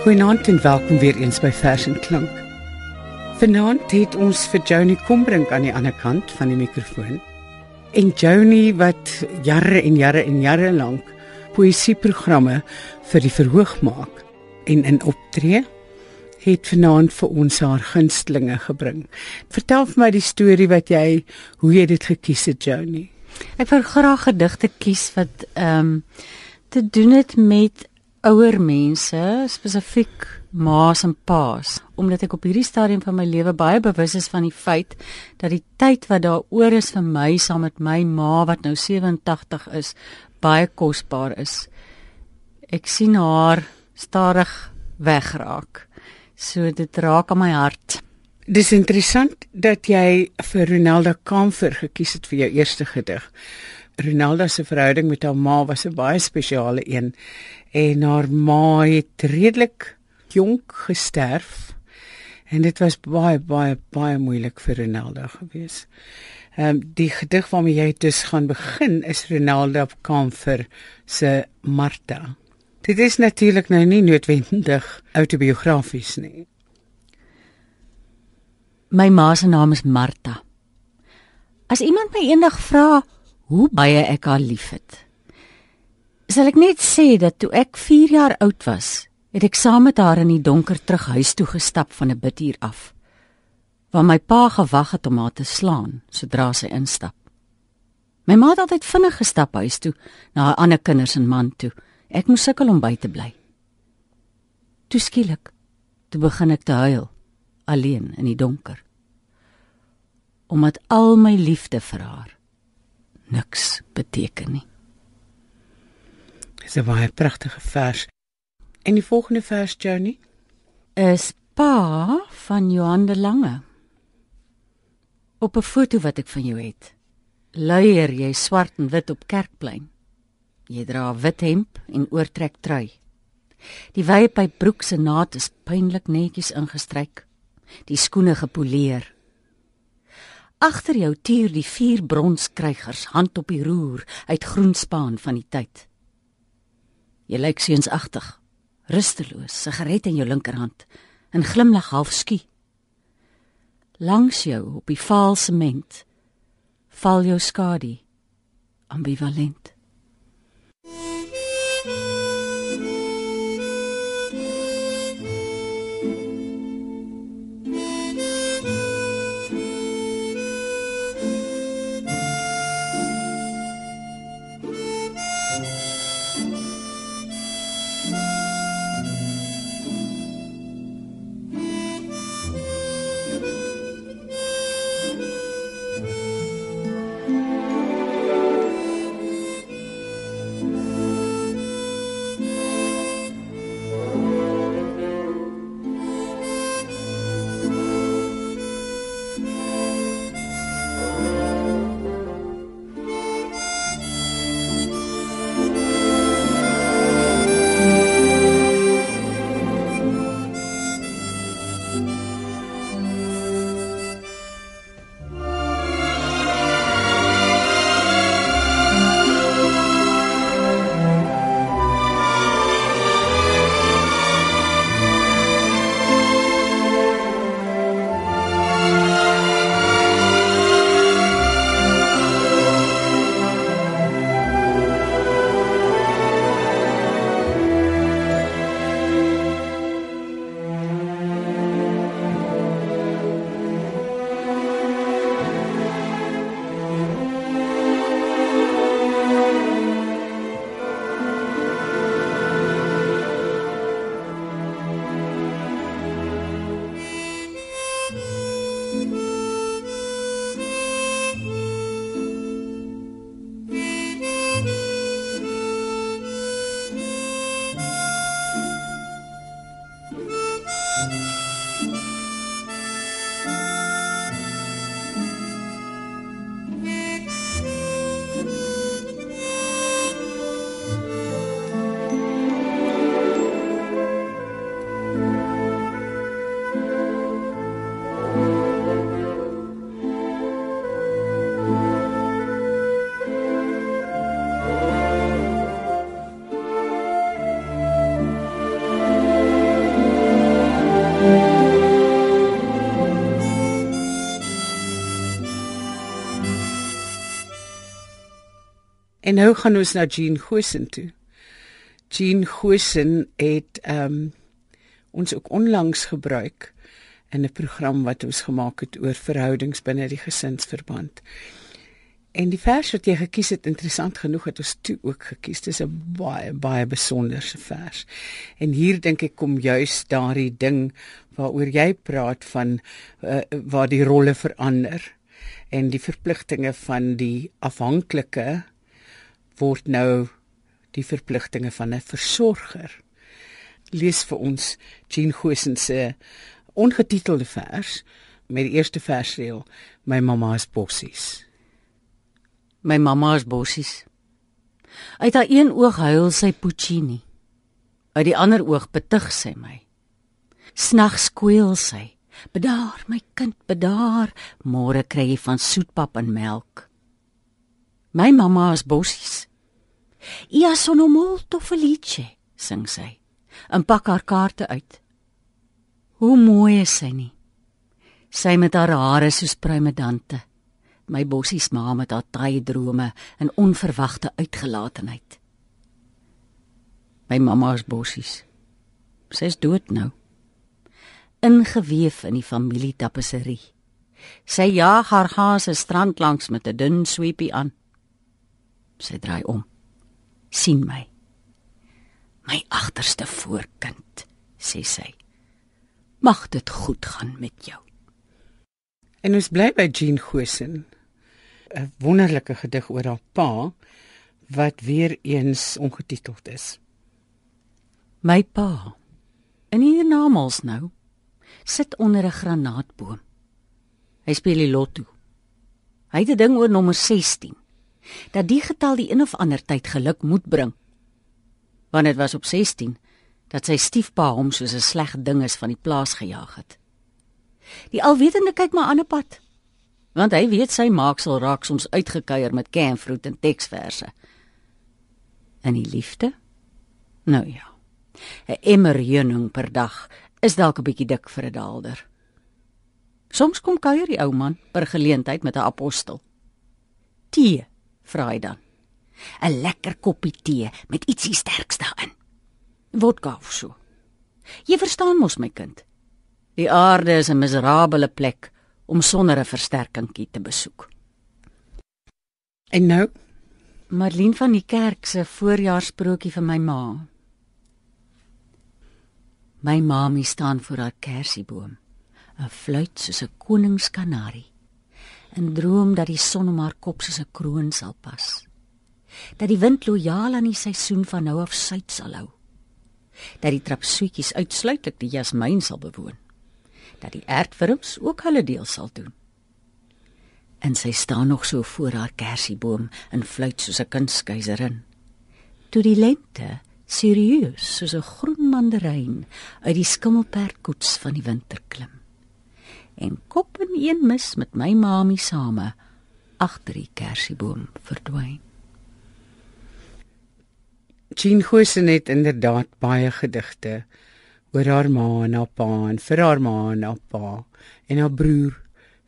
Goeienaand en welkom weer eens by Vers en Klank. Vanaand het ons vir Joni Kombrink aan die ander kant van die mikrofoon. En Joni wat jare en jare en jare lank poësieprogramme vir die verhoog maak en in optree het vanaand vir ons haar gunstlinge gebring. Vertel vir my die storie wat jy hoe jy dit gekies het Joni. Ek wil graag gedigte kies wat ehm um, te doen het met ouer mense, spesifiek ma's en pa's, omdat ek op hierdie stadium van my lewe baie bewus is van die feit dat die tyd wat daar oor is vir my saam met my ma wat nou 87 is, baie kosbaar is. Ek sien haar stadig wegraak. So dit raak aan my hart. Dis interessant dat jy vir Ronaldo Kamfer gekies het vir jou eerste gedig. Ronaldo se verhouding met haar ma was 'n baie spesiale een en haar ma het redelik jonk gesterf en dit was baie baie baie moeilik vir Ronaldo gewees. Ehm um, die gedig waarmee jy dus gaan begin is Ronaldo Kamfer se Martha. Dit is natuurlik nou nie noodwendig autobiografies nie. My ma se naam is Martha. As iemand my eendag vra hoe baie ek haar liefhet. Sal ek net sê dat toe ek 4 jaar oud was, het ek saam met haar in die donker terug huis toe gestap van 'n bidhuur af, waar my pa gewag het om haar te slaan sodra sy instap. My ma het altyd vinnig gestap huis toe na haar ander kinders en man toe. Ek moes sukkel om by te bly. Toe skielik, toe begin ek te huil, alleen in die donker. Omdat al my liefde vir haar niks beteken nie. Dis 'n baie pragtige vers. En die volgende vers, Johnny, is Pa van Johan de Lange. Op 'n foto wat ek van jou het, luier jy swart en wit op Kerkplein. Jy dra 'n wit hemp en oortrek trui. Die wye by broek se naad is pynlik netjies ingestryk. Die skoene gepoleer. Agter jou tuur die vier bronskrygers hand op die roer uit groenspaan van die tyd. Jy lyk seunsagtig, rusteloos, sigaret in jou linkerhand, 'n glimlag half skie. Langs jou op die vaal sement val jou skadu ambivalent. En nou gaan ons na Jean Gosen toe. Jean Gosen het ehm um, ons ook onlangs gebruik in 'n program wat ons gemaak het oor verhoudings binne die gesinsverband. En die vers wat jy gekies het, interessant genoeg het ons toe ook gekies. Dis 'n baie baie besonderse vers. En hier dink ek kom juis daardie ding waaroor jy praat van uh, waar die rolle verander en die verpligtinge van die afhanklike word nou die verpligtinge van 'n versorger. Lees vir ons Jean Gosen se ongetitelde vers met die eerste versreel: My mamma is bossies. My mamma is bossies. Uit haar een oog huil sy Puccini. Uit die ander oog betug sy my. Snags skweel sy. Bedaar my kind, bedaar. Môre kry jy van soetpap en melk. My mamma is bossies. Ia sono molto felice, sing sy. En pak haar kaarte uit. Hoe mooi is sy nie. Sy met haar hare soos pruimedante. My bossies ma met haar taai drome en onverwagte uitgelatenheid. My mamma is bossies. Sy is dood nou. Ingeweef in die familietapisserie. Sy jaag haar haase strand langs met 'n dun sweepie aan. Sy draai om sien my. My agterste voorkind, sê sy. Mag dit goed gaan met jou. En ons bly by Jean Gosen. 'n Wonderlike gedig oor haar pa wat weer eens ongetiteld is. My pa. In hier namals nou sit onder 'n granaatboom. Hy speel die lotto. Hy het 'n ding oor nommer 16 dat die getal die een of ander tyd geluk moet bring. Want dit was op 16 dat sy stiefpa hom soos 'n sleg ding is van die plaas gejaag het. Die alwetende kyk maar aan 'n pad. Want hy weet sy maaksel raak soms uitgekuier met canfruit en teksverse. En die liefde? Nou ja. 'n Emmer heuning per dag is dalk 'n bietjie dik vir 'n daalder. Soms kom kuier die ou man per geleentheid met 'n apostel. Tee vra hy dan. 'n Lekker koppie tee met ietsie sterks daarin. Vodka of so. Jy verstaan mos my kind. Die aarde is 'n miserabele plek om sonder 'n versterkingkie te besoek. En nou, Marlene van die kerk se voorjaarsprokie vir my ma. My mamie staan voor haar kersieboom, 'n fluit soos 'n koningskanarie en droom dat die son om haar kop soos 'n kroon sal pas. Dat die wind lojaal aan die seisoen van nou af suid sal hou. Dat die trapsoetjies uitsluitlik die jasmiin sal bewoon. Dat die aardwurms ook hulle deel sal doen. En sy staan nog so voor haar kersieboom en fluit soos 'n kunstkeiserin. Toe die lente serieus soos 'n groen mandarijn uit die skimmelperdkoets van die winter klim en kop in een mis met my mamie same agter die kersieboom verdwyn. Jean Gosen het inderdaad baie gedigte oor haar ma en haar pa en vir haar ma en haar pa en haar broer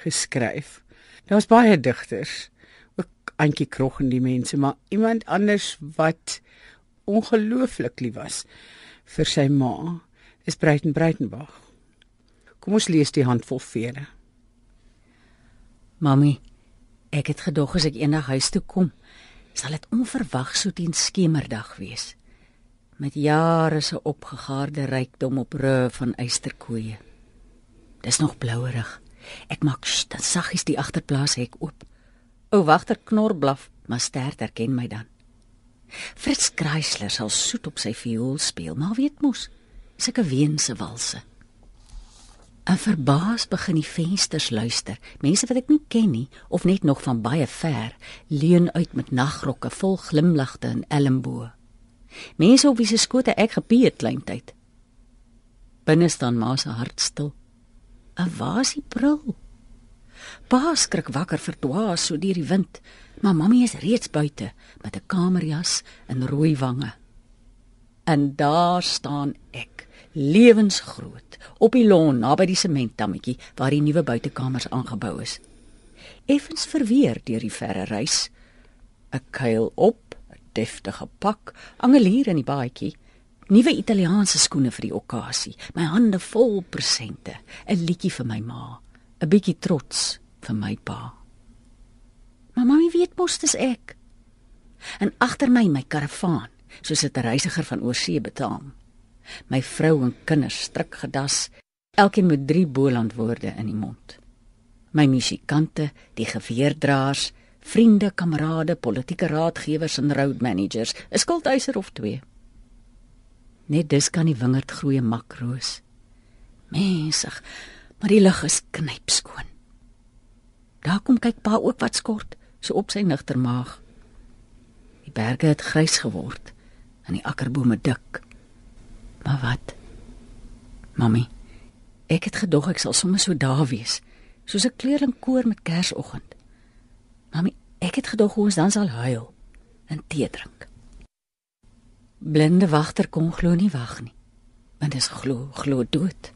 geskryf. Daar's baie digters, ook Antjie Krog en die mense, maar iemand anders wat ongelooflik lief was vir sy ma is Breiten Breitenberg. Kom ons lees die handvol vere. Mamy, ek het gedog as ek eendag huis toe kom, sal dit onverwag so teen skemerdag wees met jare se opgegaarde rykdom op ru van eysterkoeie. Dis nog blouerig. Ek maak dan saggies die agterplaas hek oop. O wagter knor blaf, maar sterk erken my dan. Fritz Kreisler sal soet op sy viool speel, maar weet mos, sulke weense walse. En verbaas begin die vensters luister. Mense wat ek nie ken nie of net nog van baie ver, leun uit met nagrokke vol glimlagte en elmboë. Mense op wie se skote ek gepie het kleintyd. Binne staan ma se hart stil. 'n Wasie brul. Pa skrik wakker verdwaas so deur die wind, maar mammie is reeds buite met 'n kamerjas en rooi wange. En daar staan ek lewensgroot op die lawn naby die sementdammetjie waar die nuwe buitekamers aangebou is. Effens verweer deur die verre reis, 'n kuil op deftige pak, angelier in die baadjie, nuwe Italiaanse skoene vir die okkasie, my hande vol presente, 'n liedjie vir my ma, 'n bietjie trots vir my pa. Maar mami weet mos dis ek. En agter my my karavaan, soos 'n reisiger van oorsee betaam. My vrou en kinders strik gedas, elkeen met drie bolandwoorde in die mond. My musikante, die geweerdraers, vriende, kamerade, politieke raadgewers en road managers, 'n skuldeiser of twee. Net dis kan die wingerd groei makroos. Mensig, maar die lug is knypskoon. Daar kom kyk pa ook wat skort, so op sy nigter maag. Die berge het grys geword en die akkerbome dik. Maar wat? Mamy, ek het gedog ek sal sommer so daar wees, soos 'n kleerlingkoor met Kersoggend. Mamy, ek het gedog ons dan sal huil en tee drink. Blinde wagter kon glo nie wag nie. Want dit is glo, glo dood.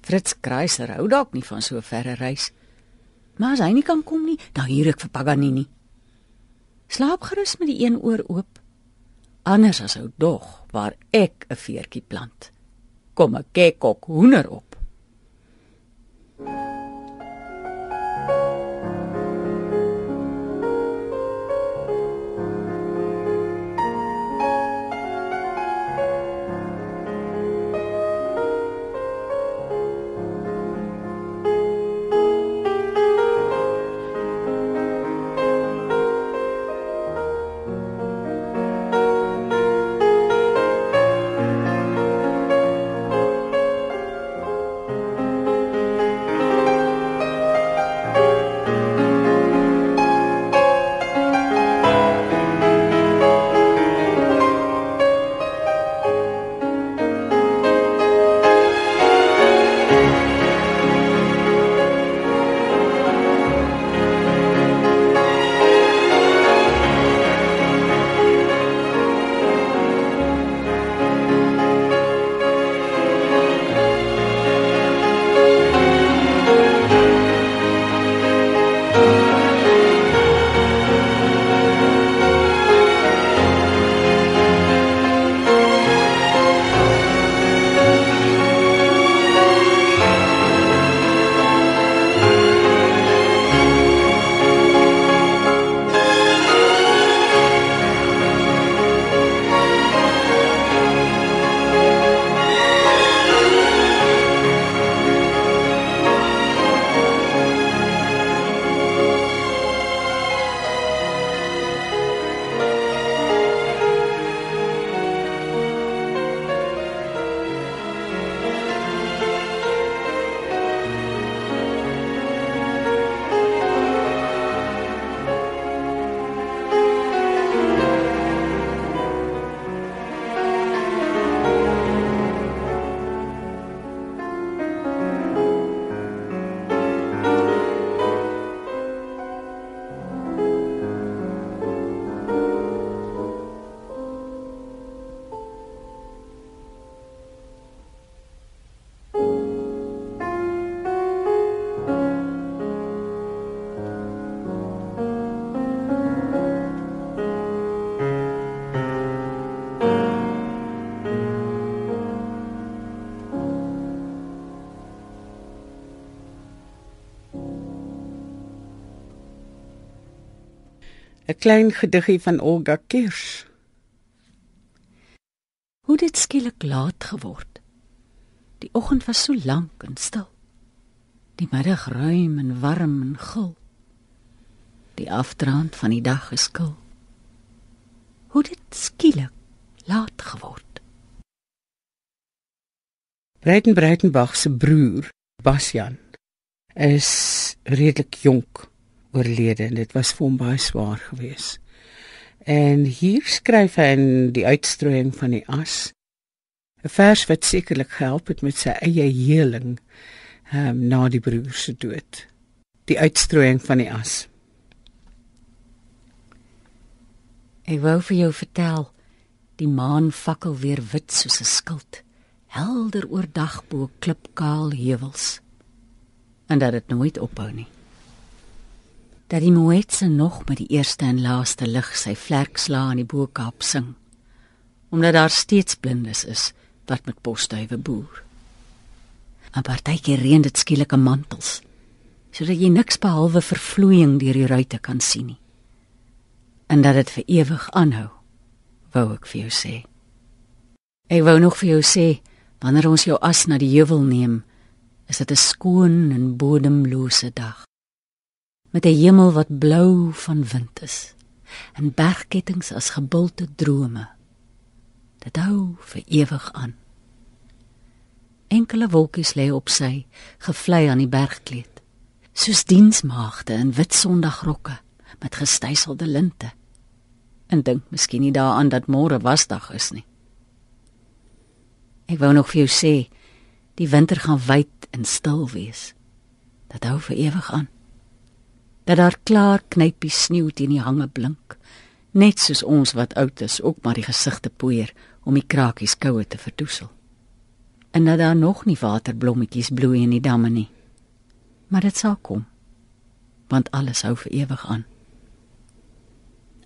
Fritz Kreiser hou dalk nie van so verre reis. Maar as hy nie kan kom nie, dan huur ek vir Paganini. Slaap gerus met die een oor oop. Anders as ou dog waar ek 'n veertjie plant. Kom ek kyk ook hoender op. klein gediggie van Olga Kirsch. Hoe dit skielik laat geword. Die oggend was so lank en stil. Die middag ruim en warm en gul. Die afdraand van die dag is skil. Hoe dit skielik laat geword. Breiten Breitenbach se broer, Basjan, is redelik jonk oorlede en dit was vir hom baie swaar geweest. En hier skryf hy in die uitstrooiing van die as 'n vers wat sekerlik gehelp het met sy eie heling um, na die broer se dood. Die uitstrooiing van die as. Ek wou vir jou vertel, die maan fakkel weer wit soos 'n skild, helder oor dag bo klipkaal heuwels. En dat dit nooit ophou nie. Dat die moetse nog met die eerste en laaste lig sy vlerksla in die Bo-Kaap sing omdat daar steeds blindes is wat met posduwe boer. 'n Partytjie reën dit skielike mantels sodat jy niks behalwe vervloeiing deur die ruitte kan sien nie. En dat dit vir ewig aanhou, wou ek vir jou sê. Ek wou nog vir jou sê wanneer ons jou as na die heuwel neem, is dit 'n skoon en bodemlose dag met 'n hemel wat blou van wind is en bergkettinge as gebulte drome. Dit hou vir ewig aan. Enkele wolkies lê op sy, gevlei aan die bergkleed, soos diensmaagde in wit sondagrokke met gestyselde linte. En dink miskien nie daaraan dat môre wasdag is nie. Ek wou nog vir jou sê, die winter gaan wyd en stil wees. Dit hou vir ewig aan dat daar klaar knypie sneeu teen die hange blink, net soos ons wat oud is ook maar die gesigte poeier om die krakies koue te verdoesel. En dat daar nog nie waterblommetjies bloei in die damme nie. Maar dit sal kom, want alles hou vir ewig aan.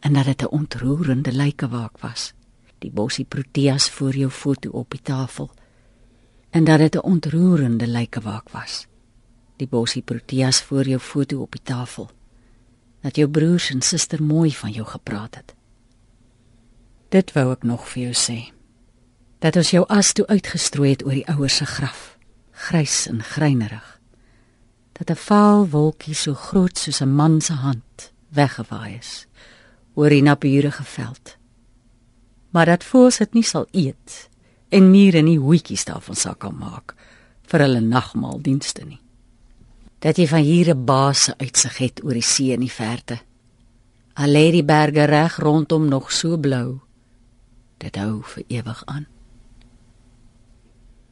En dat dit 'n ontroerende lykewaak was, die bossie proteas voor jou foto op die tafel. En dat dit 'n ontroerende lykewaak was die bossie proteas voor jou foto op die tafel. Dat jou broers en suster mooi van jou gepraat het. Dit wou ek nog vir jou sê. Dat ons jou as toe uitgestrooi het oor die ouers se graf, grys en greinerig. Dat 'n vaal wolkie so groot soos 'n man se hand weggewaai is oor die naburige veld. Maar dat voels dit nie sal eet en mure nie hoetjies daarvan sal kan maak vir hulle nagmaaldienste nie dat jy van hier 'n base uitsig het oor die see in die verte. Al lê die berge reg rondom nog so blou. Dit hou vir ewig aan.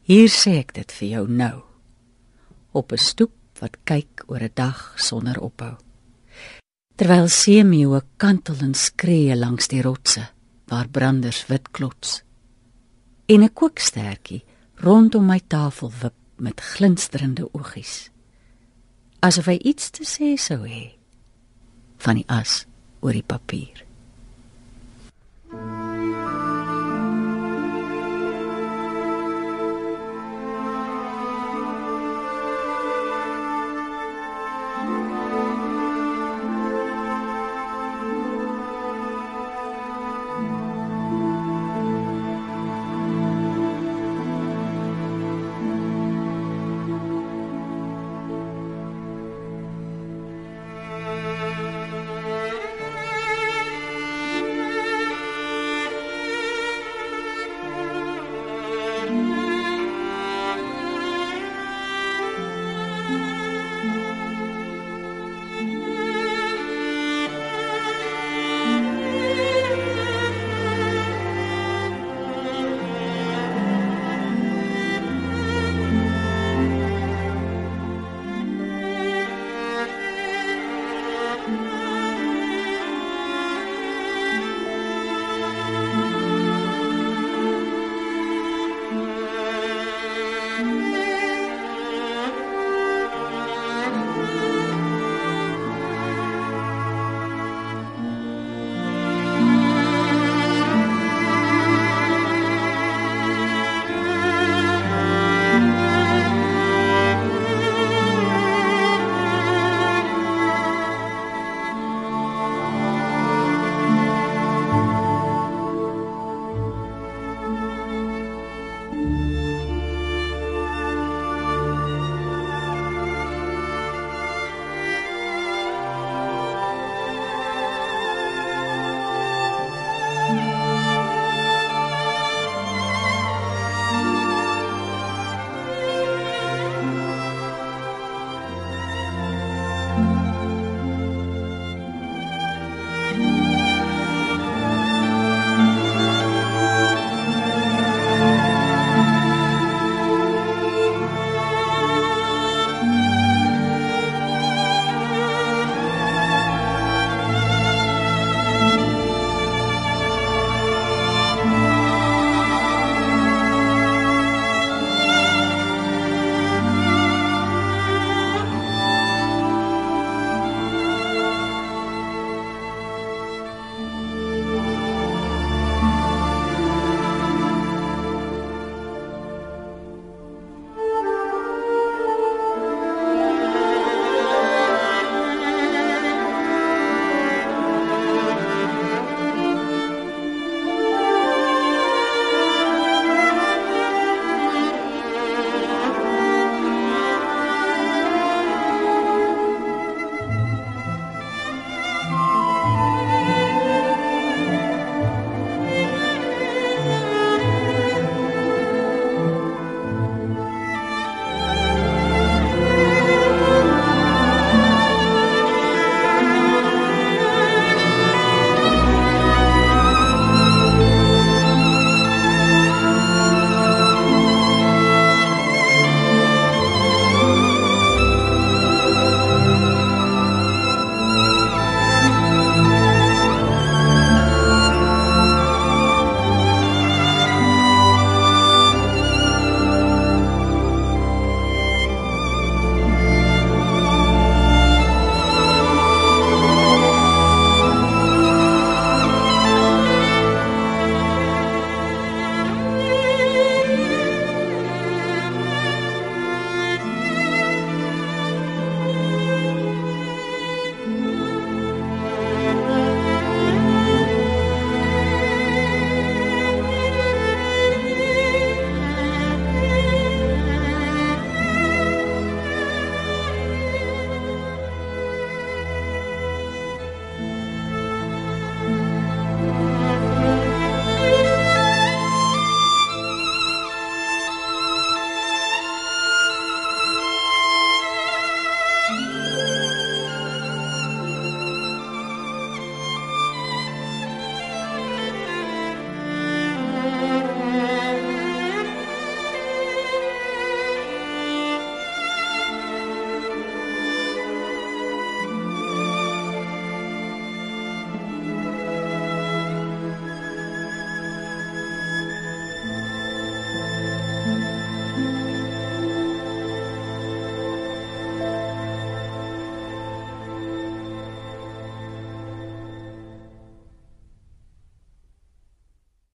Hier sê ek dit vir jou nou. Op 'n stoep wat kyk oor 'n dag sonder ophou. Terwyl seemeeu kantel en skree langs die rotse waar branders wit klots. En 'n kookstertjie rondom my tafel wip met glinsterende oogies asof hy iets te sê sou hê van die as oor die papier.